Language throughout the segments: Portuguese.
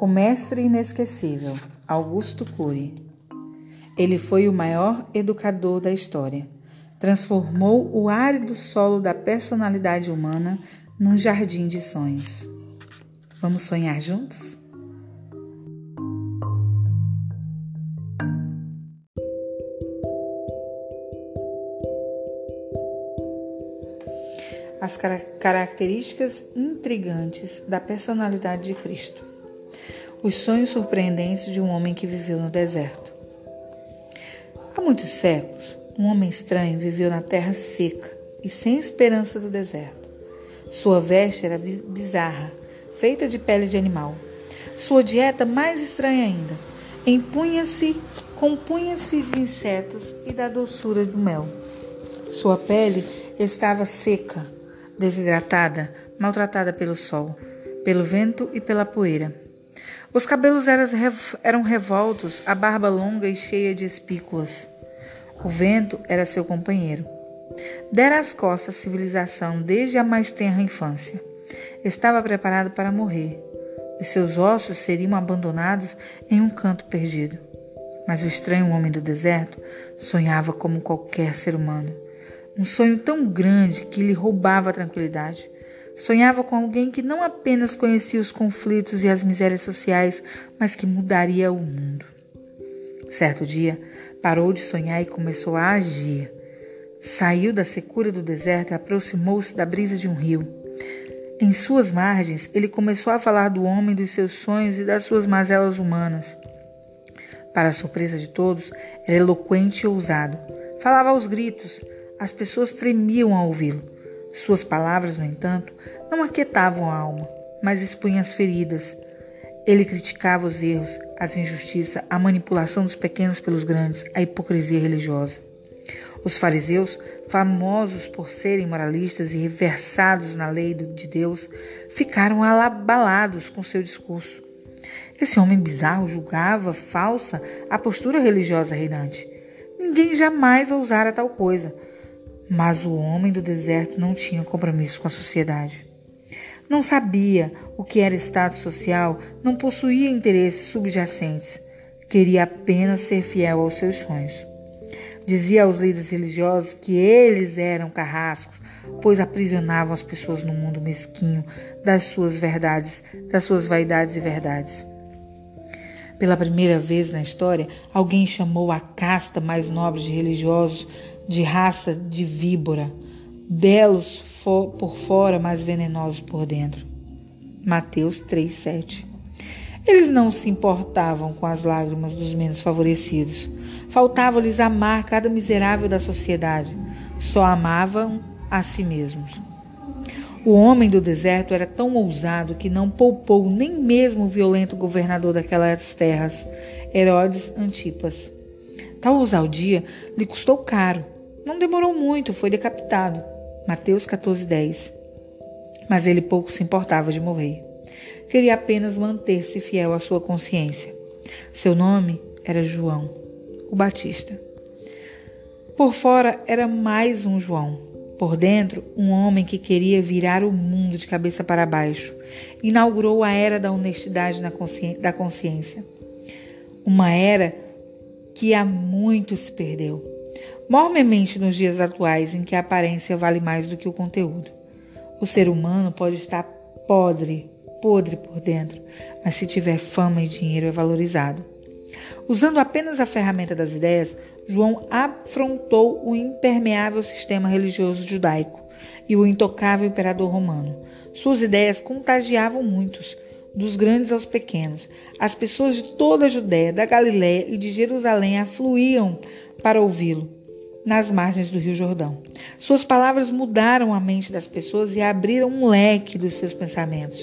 O mestre inesquecível, Augusto Cury. Ele foi o maior educador da história. Transformou o árido solo da personalidade humana num jardim de sonhos. Vamos sonhar juntos? As características intrigantes da personalidade de Cristo. Os sonhos surpreendentes de um homem que viveu no deserto. Há muitos séculos, um homem estranho viveu na terra seca e sem esperança do deserto. Sua veste era bizarra, feita de pele de animal. Sua dieta mais estranha ainda. Empunha-se, compunha-se de insetos e da doçura do mel. Sua pele estava seca, desidratada, maltratada pelo sol, pelo vento e pela poeira. Os cabelos eram revoltos, a barba longa e cheia de espículas. O vento era seu companheiro. Dera as costas à civilização desde a mais tenra infância. Estava preparado para morrer. Os seus ossos seriam abandonados em um canto perdido. Mas o estranho homem do deserto sonhava como qualquer ser humano. Um sonho tão grande que lhe roubava a tranquilidade. Sonhava com alguém que não apenas conhecia os conflitos e as misérias sociais, mas que mudaria o mundo. Certo dia, parou de sonhar e começou a agir. Saiu da secura do deserto e aproximou-se da brisa de um rio. Em suas margens, ele começou a falar do homem, dos seus sonhos e das suas mazelas humanas. Para a surpresa de todos, era eloquente e ousado. Falava aos gritos. As pessoas tremiam ao ouvi-lo. Suas palavras, no entanto, não aquietavam a alma, mas expunham as feridas. Ele criticava os erros, as injustiças, a manipulação dos pequenos pelos grandes, a hipocrisia religiosa. Os fariseus, famosos por serem moralistas e reversados na lei de Deus, ficaram abalados com seu discurso. Esse homem bizarro julgava falsa a postura religiosa reinante. Ninguém jamais ousara tal coisa mas o homem do deserto não tinha compromisso com a sociedade. Não sabia o que era status social, não possuía interesses subjacentes. Queria apenas ser fiel aos seus sonhos. Dizia aos líderes religiosos que eles eram carrascos, pois aprisionavam as pessoas no mundo mesquinho das suas verdades, das suas vaidades e verdades. Pela primeira vez na história, alguém chamou a casta mais nobre de religiosos de raça de víbora, belos por fora, mas venenosos por dentro. Mateus 3:7. Eles não se importavam com as lágrimas dos menos favorecidos. Faltava-lhes amar cada miserável da sociedade. Só amavam a si mesmos. O homem do deserto era tão ousado que não poupou nem mesmo o violento governador daquelas terras, Herodes Antipas. Tal ousadia lhe custou caro não demorou muito, foi decapitado. Mateus 14:10. Mas ele pouco se importava de morrer. Queria apenas manter-se fiel à sua consciência. Seu nome era João, o Batista. Por fora era mais um João. Por dentro, um homem que queria virar o mundo de cabeça para baixo. Inaugurou a era da honestidade da consciência. Uma era que há muito se perdeu mormemente nos dias atuais em que a aparência vale mais do que o conteúdo. O ser humano pode estar podre, podre por dentro, mas se tiver fama e dinheiro é valorizado. Usando apenas a ferramenta das ideias, João afrontou o impermeável sistema religioso judaico e o intocável imperador romano. Suas ideias contagiavam muitos, dos grandes aos pequenos. As pessoas de toda a Judéia, da Galiléia e de Jerusalém afluíam para ouvi-lo nas margens do Rio Jordão. Suas palavras mudaram a mente das pessoas e abriram um leque dos seus pensamentos.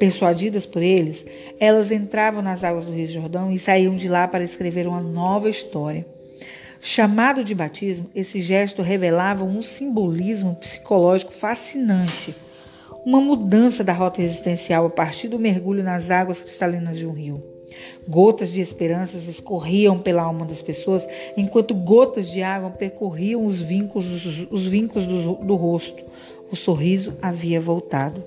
Persuadidas por eles, elas entravam nas águas do Rio Jordão e saíam de lá para escrever uma nova história. Chamado de batismo, esse gesto revelava um simbolismo psicológico fascinante, uma mudança da rota existencial a partir do mergulho nas águas cristalinas de um rio. Gotas de esperanças escorriam pela alma das pessoas, enquanto gotas de água percorriam os vincos, os, os vincos do, do rosto. O sorriso havia voltado.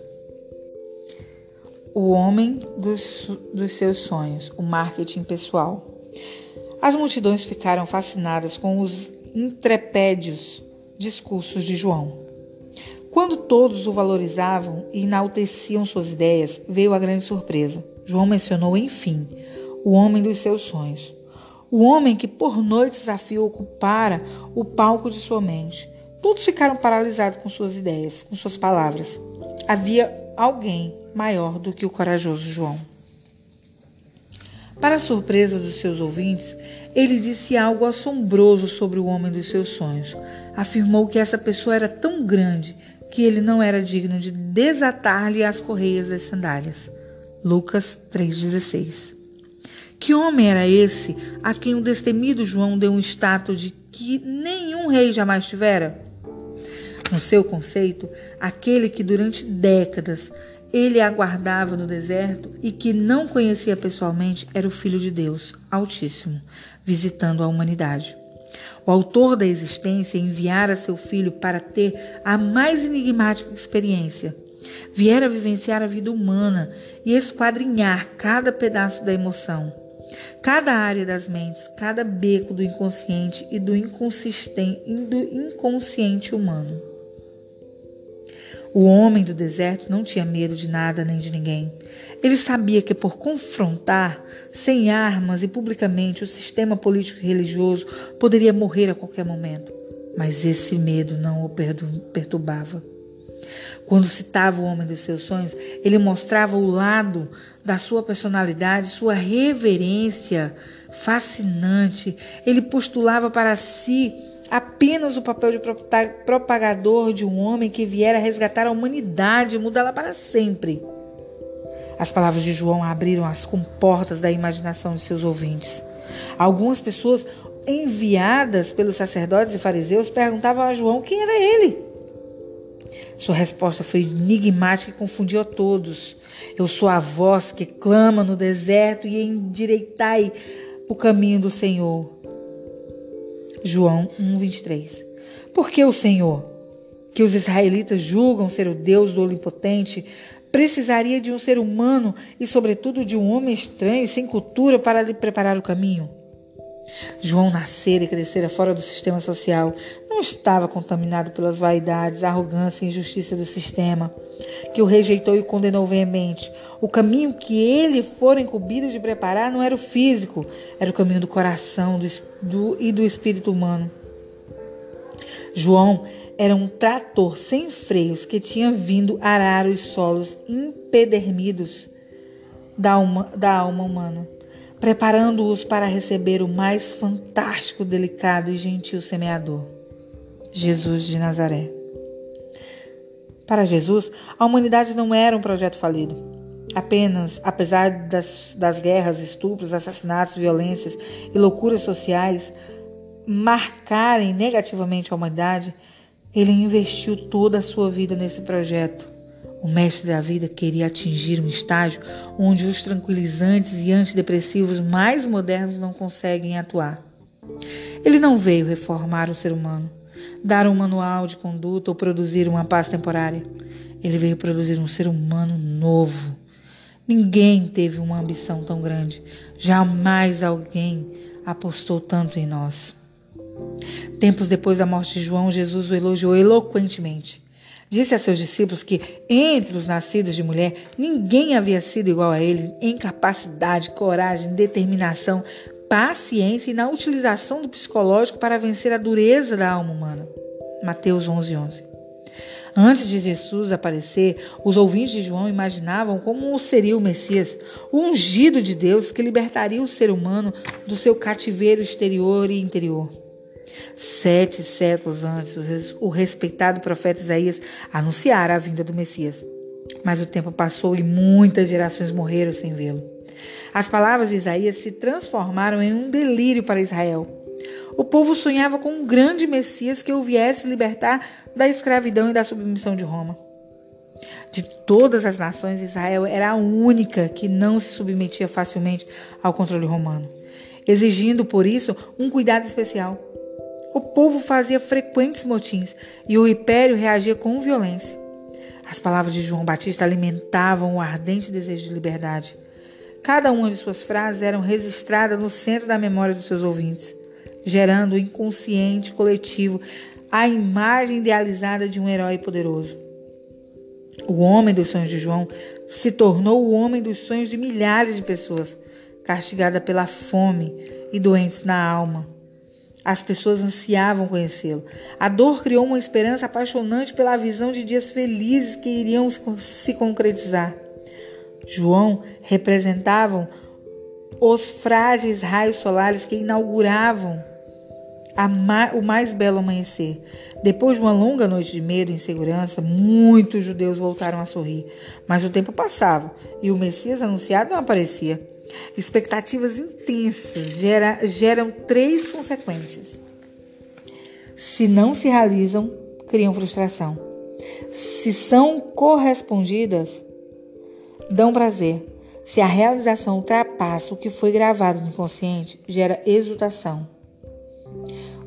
o homem dos, dos seus sonhos, o marketing pessoal. As multidões ficaram fascinadas com os intrepédios discursos de João. Quando todos o valorizavam e enalteciam suas ideias, veio a grande surpresa. João mencionou, enfim, o homem dos seus sonhos. O homem que por noites a fio ocupara o palco de sua mente. Todos ficaram paralisados com suas ideias, com suas palavras. Havia alguém maior do que o corajoso João. Para surpresa dos seus ouvintes, ele disse algo assombroso sobre o homem dos seus sonhos. Afirmou que essa pessoa era tão grande que ele não era digno de desatar-lhe as correias das sandálias. Lucas 3,16. Que homem era esse a quem o destemido João deu um status de que nenhum rei jamais tivera? No seu conceito, aquele que durante décadas ele aguardava no deserto e que não conhecia pessoalmente era o Filho de Deus, Altíssimo, visitando a humanidade. O autor da existência enviara seu filho para ter a mais enigmática experiência. Viera vivenciar a vida humana e esquadrinhar cada pedaço da emoção, cada área das mentes, cada beco do inconsciente e do, do inconsciente humano. O homem do deserto não tinha medo de nada nem de ninguém. Ele sabia que por confrontar sem armas e publicamente o sistema político e religioso poderia morrer a qualquer momento. Mas esse medo não o perturbava. Quando citava o homem dos seus sonhos, ele mostrava o lado da sua personalidade, sua reverência fascinante. Ele postulava para si apenas o papel de propagador de um homem que viera resgatar a humanidade e mudá-la para sempre. As palavras de João abriram as comportas da imaginação de seus ouvintes. Algumas pessoas enviadas pelos sacerdotes e fariseus perguntavam a João quem era ele. Sua resposta foi enigmática e confundiu a todos. Eu sou a voz que clama no deserto e endireitai o caminho do Senhor. João 1:23. Porque o Senhor, que os israelitas julgam ser o Deus do Onipotente, precisaria de um ser humano e, sobretudo, de um homem estranho, sem cultura, para lhe preparar o caminho. João nascera e crescera fora do sistema social, não estava contaminado pelas vaidades, arrogância e injustiça do sistema, que o rejeitou e condenou veemente. O caminho que ele fora incumbido de preparar não era o físico, era o caminho do coração do, do, e do espírito humano. João era um trator sem freios que tinha vindo arar os solos empedernidos da, da alma humana, preparando-os para receber o mais fantástico, delicado e gentil semeador, Jesus de Nazaré. Para Jesus, a humanidade não era um projeto falido. Apenas, apesar das, das guerras, estupros, assassinatos, violências e loucuras sociais marcarem negativamente a humanidade, ele investiu toda a sua vida nesse projeto. O mestre da vida queria atingir um estágio onde os tranquilizantes e antidepressivos mais modernos não conseguem atuar. Ele não veio reformar o ser humano, dar um manual de conduta ou produzir uma paz temporária. Ele veio produzir um ser humano novo. Ninguém teve uma ambição tão grande. Jamais alguém apostou tanto em nós. Tempos depois da morte de João, Jesus o elogiou eloquentemente. Disse a seus discípulos que, entre os nascidos de mulher, ninguém havia sido igual a ele em capacidade, coragem, determinação, paciência e na utilização do psicológico para vencer a dureza da alma humana. Mateus 11, 11. Antes de Jesus aparecer, os ouvintes de João imaginavam como seria o Messias, o ungido de Deus que libertaria o ser humano do seu cativeiro exterior e interior. Sete séculos antes, o respeitado profeta Isaías anunciara a vinda do Messias. Mas o tempo passou e muitas gerações morreram sem vê-lo. As palavras de Isaías se transformaram em um delírio para Israel. O povo sonhava com um grande Messias que o viesse libertar da escravidão e da submissão de Roma. De todas as nações, Israel era a única que não se submetia facilmente ao controle romano, exigindo por isso um cuidado especial. O povo fazia frequentes motins e o império reagia com violência. As palavras de João Batista alimentavam o ardente desejo de liberdade. Cada uma de suas frases eram registradas no centro da memória dos seus ouvintes, gerando o inconsciente coletivo a imagem idealizada de um herói poderoso. O homem dos sonhos de João se tornou o homem dos sonhos de milhares de pessoas, castigada pela fome e doentes na alma. As pessoas ansiavam conhecê-lo. A dor criou uma esperança apaixonante pela visão de dias felizes que iriam se concretizar. João representavam os frágeis raios solares que inauguravam o mais belo amanhecer. Depois de uma longa noite de medo e insegurança, muitos judeus voltaram a sorrir. Mas o tempo passava e o Messias anunciado não aparecia. Expectativas intensas gera, geram três consequências. Se não se realizam, criam frustração. Se são correspondidas, dão prazer. Se a realização ultrapassa o que foi gravado no inconsciente, gera exultação.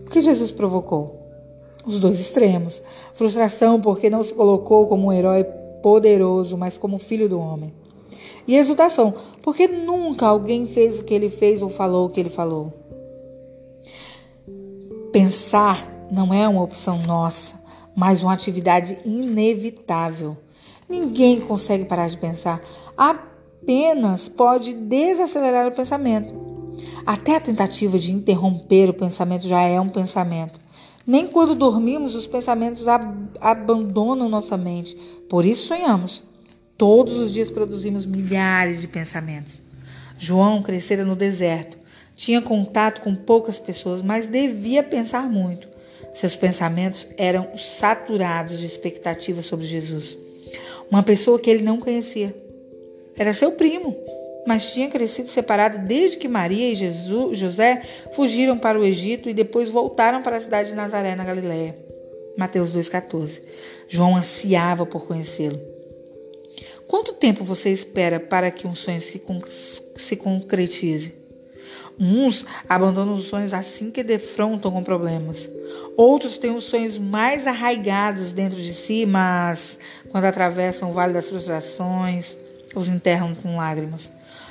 O que Jesus provocou? Os dois extremos. Frustração porque não se colocou como um herói poderoso, mas como filho do homem. E exultação, porque nunca alguém fez o que ele fez ou falou o que ele falou. Pensar não é uma opção nossa, mas uma atividade inevitável. Ninguém consegue parar de pensar, apenas pode desacelerar o pensamento. Até a tentativa de interromper o pensamento já é um pensamento. Nem quando dormimos os pensamentos ab abandonam nossa mente. Por isso sonhamos. Todos os dias produzimos milhares de pensamentos. João crescera no deserto. Tinha contato com poucas pessoas, mas devia pensar muito. Seus pensamentos eram saturados de expectativas sobre Jesus. Uma pessoa que ele não conhecia. Era seu primo, mas tinha crescido separado desde que Maria e Jesus, José fugiram para o Egito e depois voltaram para a cidade de Nazaré, na Galiléia. Mateus 2,14. João ansiava por conhecê-lo. Quanto tempo você espera para que um sonho se, se concretize? Uns abandonam os sonhos assim que defrontam com problemas. Outros têm os sonhos mais arraigados dentro de si, mas quando atravessam o vale das frustrações, os enterram com lágrimas.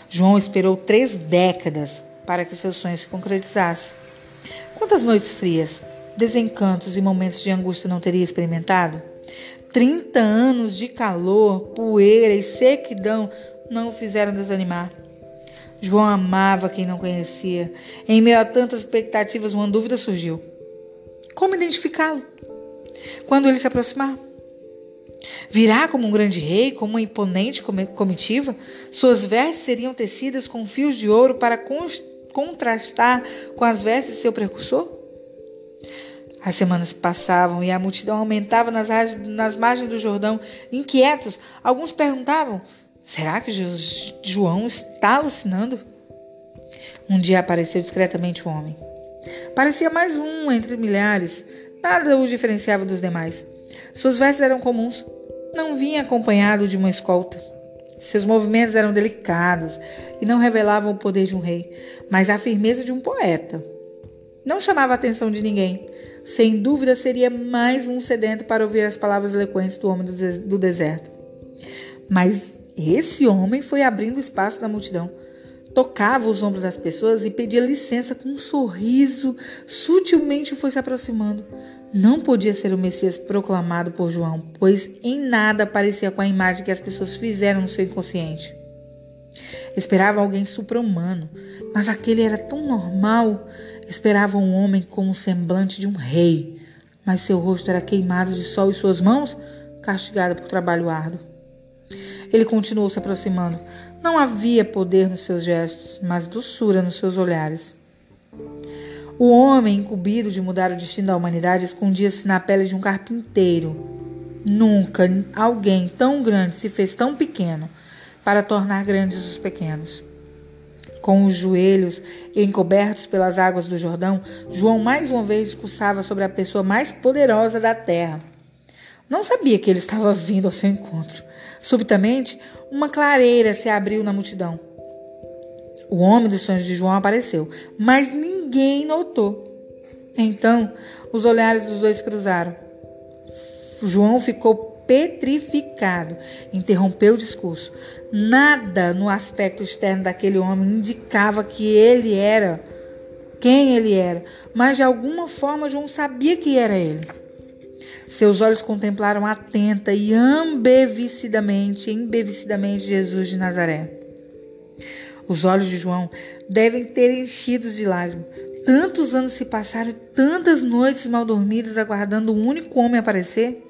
João esperou três décadas para que seu sonho se concretizasse. Quantas noites frias, desencantos e momentos de angústia não teria experimentado? 30 anos de calor, poeira e sequidão não o fizeram desanimar. João amava quem não conhecia. Em meio a tantas expectativas, uma dúvida surgiu: como identificá-lo? Quando ele se aproximar? Virá como um grande rei, como uma imponente comitiva? Suas vestes seriam tecidas com fios de ouro para contrastar com as vestes de seu precursor? As semanas passavam e a multidão aumentava nas, nas margens do Jordão. Inquietos, alguns perguntavam: será que João está alucinando? Um dia apareceu discretamente um homem. Parecia mais um entre milhares, nada o diferenciava dos demais. Suas vestes eram comuns, não vinha acompanhado de uma escolta. Seus movimentos eram delicados e não revelavam o poder de um rei, mas a firmeza de um poeta. Não chamava a atenção de ninguém sem dúvida seria mais um sedento para ouvir as palavras eloquentes do homem do deserto. Mas esse homem foi abrindo espaço na multidão. Tocava os ombros das pessoas e pedia licença com um sorriso, sutilmente foi se aproximando. Não podia ser o Messias proclamado por João, pois em nada parecia com a imagem que as pessoas fizeram no seu inconsciente. Esperava alguém supra-humano, mas aquele era tão normal Esperava um homem com o semblante de um rei, mas seu rosto era queimado de sol e suas mãos castigadas por trabalho árduo. Ele continuou se aproximando. Não havia poder nos seus gestos, mas doçura nos seus olhares. O homem, incumbido de mudar o destino da humanidade, escondia-se na pele de um carpinteiro. Nunca alguém tão grande se fez tão pequeno para tornar grandes os pequenos. Com os joelhos encobertos pelas águas do Jordão, João mais uma vez discursava sobre a pessoa mais poderosa da terra. Não sabia que ele estava vindo ao seu encontro. Subitamente, uma clareira se abriu na multidão. O homem dos sonhos de João apareceu, mas ninguém notou. Então, os olhares dos dois cruzaram. João ficou petrificado. Interrompeu o discurso. Nada no aspecto externo daquele homem indicava que ele era quem ele era, mas de alguma forma João sabia que era ele. Seus olhos contemplaram atenta e ambevicidamente, embevicidamente Jesus de Nazaré. Os olhos de João devem ter enchidos de lágrimas. Tantos anos se passaram e tantas noites mal dormidas aguardando o um único homem aparecer.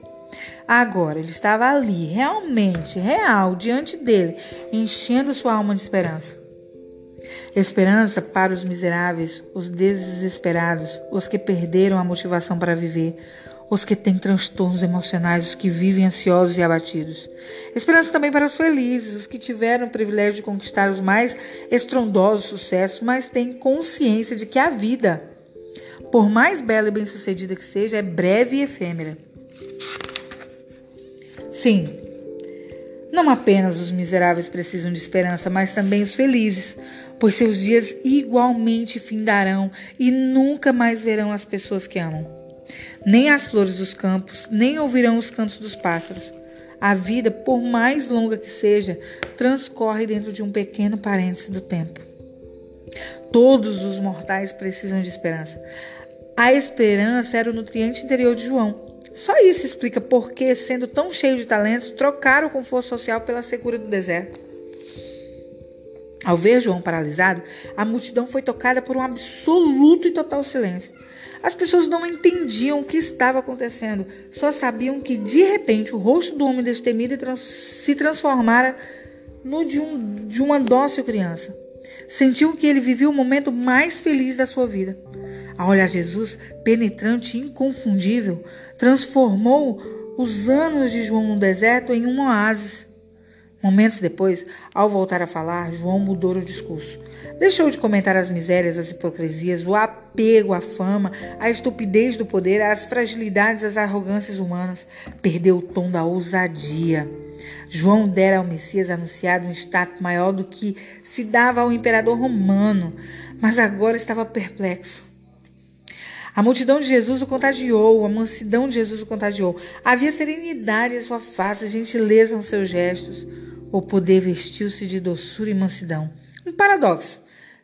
Agora ele estava ali, realmente, real, diante dele, enchendo sua alma de esperança. Esperança para os miseráveis, os desesperados, os que perderam a motivação para viver, os que têm transtornos emocionais, os que vivem ansiosos e abatidos. Esperança também para os felizes, os que tiveram o privilégio de conquistar os mais estrondosos sucessos, mas têm consciência de que a vida, por mais bela e bem-sucedida que seja, é breve e efêmera. Sim, não apenas os miseráveis precisam de esperança, mas também os felizes, pois seus dias igualmente findarão e nunca mais verão as pessoas que amam nem as flores dos campos, nem ouvirão os cantos dos pássaros. A vida, por mais longa que seja, transcorre dentro de um pequeno parêntese do tempo. Todos os mortais precisam de esperança. A esperança era o nutriente interior de João. Só isso explica por que, sendo tão cheio de talentos, trocaram o conforto social pela secura do deserto. Ao ver João paralisado, a multidão foi tocada por um absoluto e total silêncio. As pessoas não entendiam o que estava acontecendo, só sabiam que de repente o rosto do homem destemido se transformara no de, um, de uma dócil criança. Sentiam que ele vivia o momento mais feliz da sua vida. Ao olhar Jesus, penetrante e inconfundível, transformou os anos de João no deserto em um oásis. Momentos depois, ao voltar a falar, João mudou o discurso. Deixou de comentar as misérias, as hipocrisias, o apego à fama, a estupidez do poder, as fragilidades, as arrogâncias humanas. Perdeu o tom da ousadia. João dera ao Messias anunciado um status maior do que se dava ao imperador romano, mas agora estava perplexo. A multidão de Jesus o contagiou, a mansidão de Jesus o contagiou. Havia serenidade em sua face, gentileza nos seus gestos. O poder vestiu-se de doçura e mansidão. Um paradoxo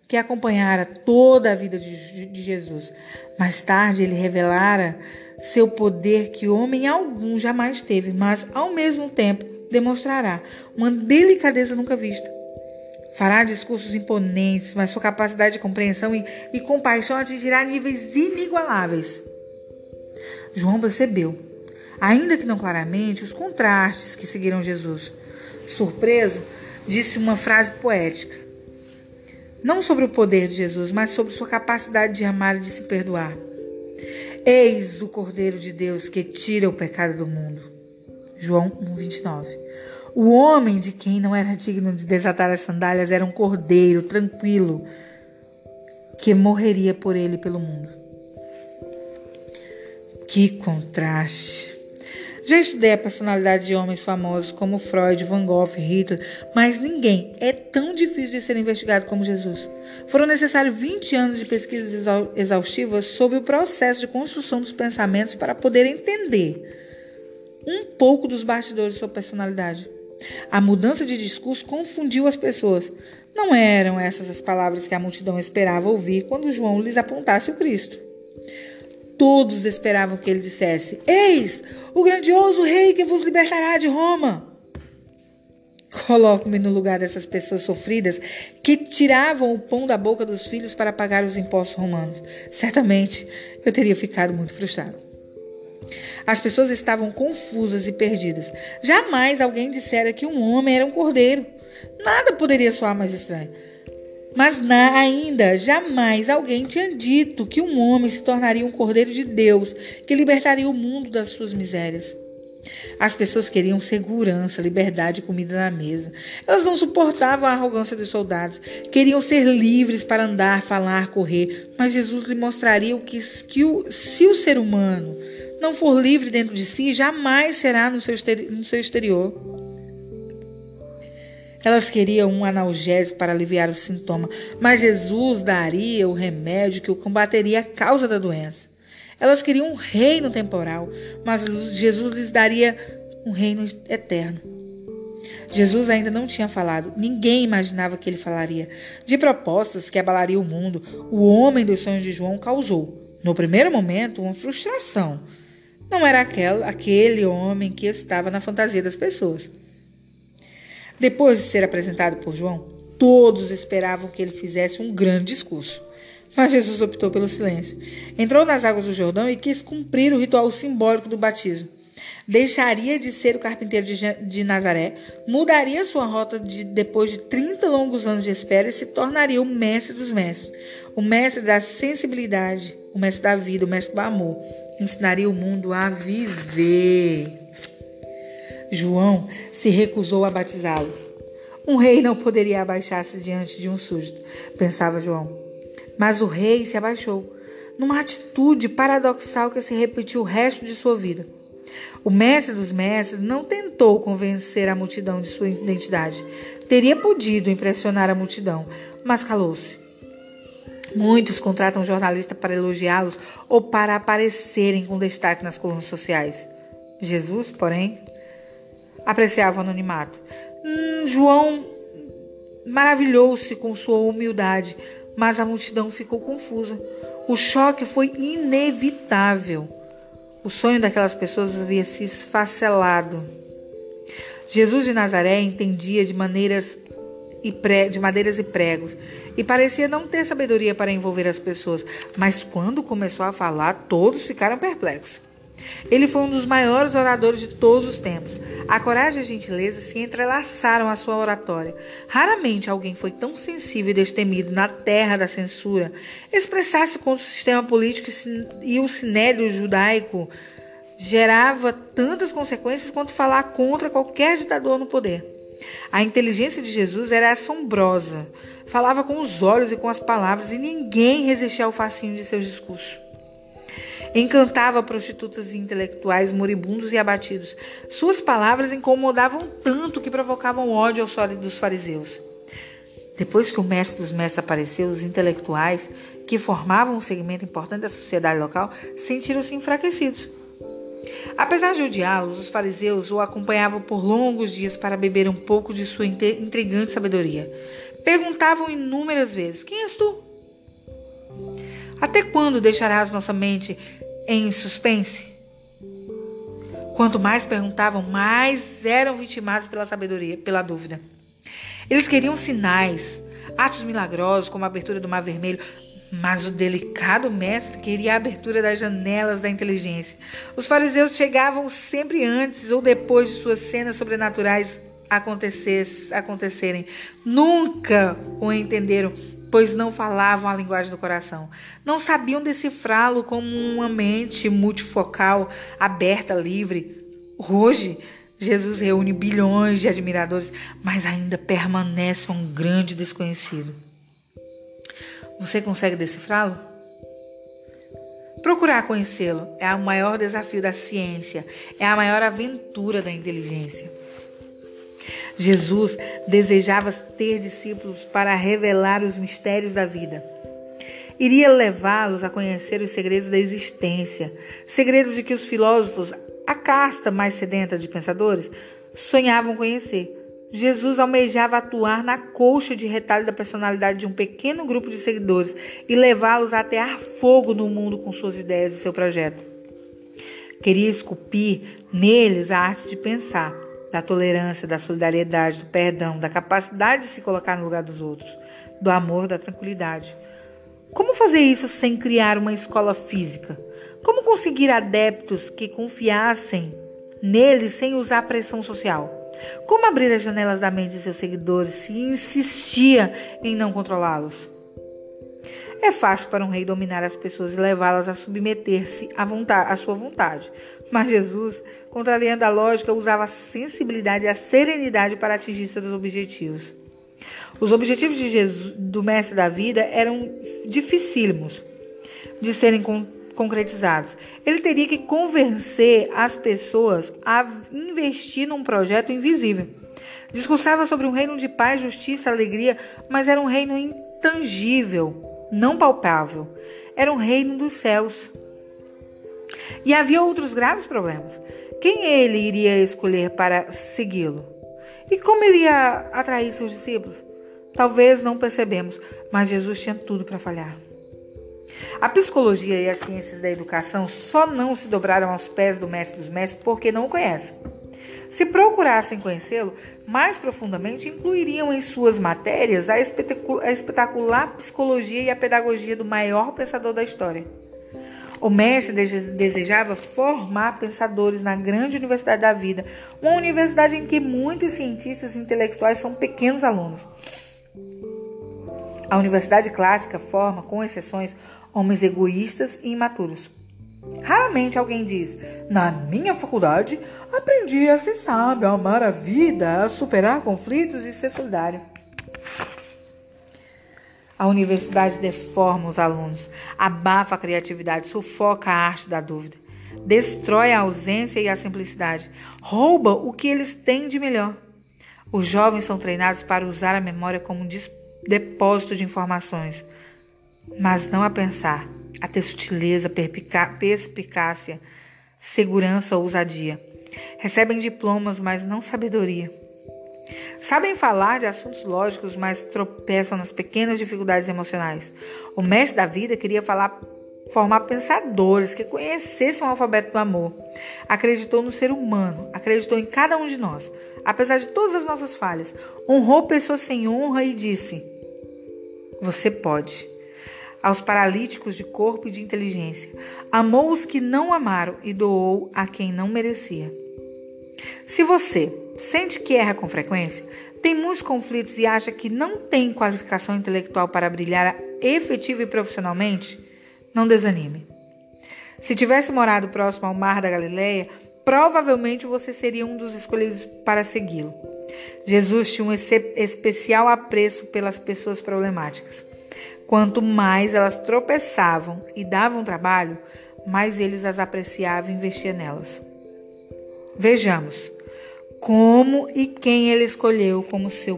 que acompanhara toda a vida de, de Jesus. Mais tarde ele revelara seu poder que homem algum jamais teve, mas ao mesmo tempo demonstrará uma delicadeza nunca vista. Fará discursos imponentes, mas sua capacidade de compreensão e, e compaixão atingirá níveis inigualáveis. João percebeu, ainda que não claramente, os contrastes que seguiram Jesus. Surpreso, disse uma frase poética: não sobre o poder de Jesus, mas sobre sua capacidade de amar e de se perdoar. Eis o Cordeiro de Deus que tira o pecado do mundo. João 1:29. O homem de quem não era digno de desatar as sandálias era um cordeiro tranquilo que morreria por ele pelo mundo. Que contraste! Já estudei a personalidade de homens famosos como Freud, Van Gogh, Hitler, mas ninguém é tão difícil de ser investigado como Jesus. Foram necessários 20 anos de pesquisas exaustivas sobre o processo de construção dos pensamentos para poder entender um pouco dos bastidores de sua personalidade. A mudança de discurso confundiu as pessoas. Não eram essas as palavras que a multidão esperava ouvir quando João lhes apontasse o Cristo. Todos esperavam que ele dissesse: Eis o grandioso rei que vos libertará de Roma. Coloco-me no lugar dessas pessoas sofridas que tiravam o pão da boca dos filhos para pagar os impostos romanos. Certamente eu teria ficado muito frustrado. As pessoas estavam confusas e perdidas. Jamais alguém dissera que um homem era um cordeiro. Nada poderia soar mais estranho. Mas na, ainda jamais alguém tinha dito que um homem se tornaria um cordeiro de Deus, que libertaria o mundo das suas misérias. As pessoas queriam segurança, liberdade e comida na mesa. Elas não suportavam a arrogância dos soldados. Queriam ser livres para andar, falar, correr. Mas Jesus lhe mostraria o que, que o, se o ser humano não for livre dentro de si, jamais será no seu, no seu exterior. Elas queriam um analgésico para aliviar o sintoma, mas Jesus daria o remédio que o combateria a causa da doença. Elas queriam um reino temporal, mas Jesus lhes daria um reino eterno. Jesus ainda não tinha falado, ninguém imaginava que ele falaria. De propostas que abalariam o mundo, o homem dos sonhos de João causou, no primeiro momento, uma frustração. Não era aquele, aquele homem que estava na fantasia das pessoas. Depois de ser apresentado por João, todos esperavam que ele fizesse um grande discurso. Mas Jesus optou pelo silêncio. Entrou nas águas do Jordão e quis cumprir o ritual simbólico do batismo. Deixaria de ser o carpinteiro de, de Nazaré, mudaria sua rota de, depois de 30 longos anos de espera e se tornaria o mestre dos mestres, o mestre da sensibilidade, o mestre da vida, o mestre do amor. Ensinaria o mundo a viver. João se recusou a batizá-lo. Um rei não poderia abaixar-se diante de um súdito, pensava João. Mas o rei se abaixou, numa atitude paradoxal que se repetiu o resto de sua vida. O mestre dos mestres não tentou convencer a multidão de sua identidade. Teria podido impressionar a multidão, mas calou-se. Muitos contratam jornalistas para elogiá-los ou para aparecerem com destaque nas colunas sociais. Jesus, porém, apreciava o anonimato. Hum, João maravilhou-se com sua humildade, mas a multidão ficou confusa. O choque foi inevitável. O sonho daquelas pessoas havia se esfacelado. Jesus de Nazaré entendia de maneiras e pre... de madeiras e pregos e parecia não ter sabedoria para envolver as pessoas, mas quando começou a falar, todos ficaram perplexos. Ele foi um dos maiores oradores de todos os tempos. A coragem e a gentileza se entrelaçaram à sua oratória. Raramente alguém foi tão sensível e destemido na terra da censura. Expressar-se contra o sistema político e o sinédrio judaico gerava tantas consequências quanto falar contra qualquer ditador no poder. A inteligência de Jesus era assombrosa. Falava com os olhos e com as palavras e ninguém resistia ao fascínio de seus discursos. Encantava prostitutas e intelectuais moribundos e abatidos. Suas palavras incomodavam tanto que provocavam ódio aos dos fariseus. Depois que o mestre dos mestres apareceu, os intelectuais, que formavam um segmento importante da sociedade local, sentiram-se enfraquecidos. Apesar de odiá-los, os fariseus o acompanhavam por longos dias para beber um pouco de sua intrigante sabedoria. Perguntavam inúmeras vezes: Quem és tu? Até quando deixarás nossa mente em suspense? Quanto mais perguntavam, mais eram vitimados pela sabedoria, pela dúvida. Eles queriam sinais, atos milagrosos, como a abertura do Mar Vermelho, mas o delicado mestre queria a abertura das janelas da inteligência. Os fariseus chegavam sempre antes ou depois de suas cenas sobrenaturais acontecerem. Nunca o entenderam pois não falavam a linguagem do coração. Não sabiam decifrá-lo como uma mente multifocal, aberta, livre. Hoje, Jesus reúne bilhões de admiradores, mas ainda permanece um grande desconhecido. Você consegue decifrá-lo? Procurar conhecê-lo é o maior desafio da ciência, é a maior aventura da inteligência. Jesus desejava ter discípulos para revelar os mistérios da vida. Iria levá-los a conhecer os segredos da existência, segredos de que os filósofos, a casta mais sedenta de pensadores, sonhavam conhecer. Jesus almejava atuar na colcha de retalho da personalidade de um pequeno grupo de seguidores e levá-los a atear fogo no mundo com suas ideias e seu projeto. Queria esculpir neles a arte de pensar, da tolerância, da solidariedade, do perdão, da capacidade de se colocar no lugar dos outros, do amor, da tranquilidade. Como fazer isso sem criar uma escola física? Como conseguir adeptos que confiassem neles sem usar pressão social? Como abrir as janelas da mente de seus seguidores se insistia em não controlá-los? É fácil para um rei dominar as pessoas e levá-las a submeter-se à, à sua vontade. Mas Jesus, contrariando a lógica, usava a sensibilidade e a serenidade para atingir seus objetivos. Os objetivos de Jesus, do Mestre da Vida eram dificílimos de serem concretizados. Ele teria que convencer as pessoas a investir num projeto invisível. Discursava sobre um reino de paz, justiça, alegria, mas era um reino intangível, não palpável. Era um reino dos céus. E havia outros graves problemas. quem ele iria escolher para segui-lo? E como ele ia atrair seus discípulos? Talvez não percebemos, mas Jesus tinha tudo para falhar. A psicologia e as ciências da educação só não se dobraram aos pés do mestre dos mestres porque não o conhecem. Se procurassem conhecê-lo mais profundamente, incluiriam em suas matérias a espetacular psicologia e a pedagogia do maior pensador da história. O mestre desejava formar pensadores na grande universidade da vida, uma universidade em que muitos cientistas intelectuais são pequenos alunos. A universidade clássica forma, com exceções, homens egoístas e imaturos. Raramente alguém diz: Na minha faculdade aprendi a ser sábio, a amar a vida, a superar conflitos e ser solidário. A universidade deforma os alunos, abafa a criatividade, sufoca a arte da dúvida, destrói a ausência e a simplicidade, rouba o que eles têm de melhor. Os jovens são treinados para usar a memória como um depósito de informações, mas não a pensar, a ter sutileza, perspicácia, segurança ou ousadia. Recebem diplomas, mas não sabedoria. Sabem falar de assuntos lógicos, mas tropeçam nas pequenas dificuldades emocionais. O mestre da vida queria falar, formar pensadores que conhecessem o alfabeto do amor. Acreditou no ser humano, acreditou em cada um de nós, apesar de todas as nossas falhas. Honrou pessoas sem honra e disse: Você pode aos paralíticos de corpo e de inteligência. Amou os que não amaram e doou a quem não merecia. Se você sente que erra com frequência, tem muitos conflitos e acha que não tem qualificação intelectual para brilhar efetiva e profissionalmente, não desanime. Se tivesse morado próximo ao mar da Galileia, provavelmente você seria um dos escolhidos para segui-lo. Jesus tinha um especial apreço pelas pessoas problemáticas. Quanto mais elas tropeçavam e davam trabalho, mais eles as apreciavam e investia nelas. Vejamos como e quem ele escolheu como seu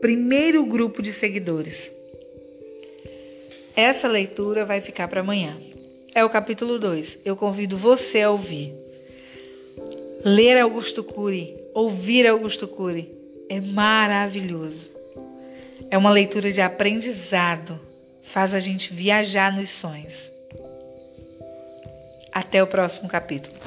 primeiro grupo de seguidores. Essa leitura vai ficar para amanhã. É o capítulo 2. Eu convido você a ouvir. Ler Augusto Cury, ouvir Augusto Cury é maravilhoso. É uma leitura de aprendizado faz a gente viajar nos sonhos. Até o próximo capítulo.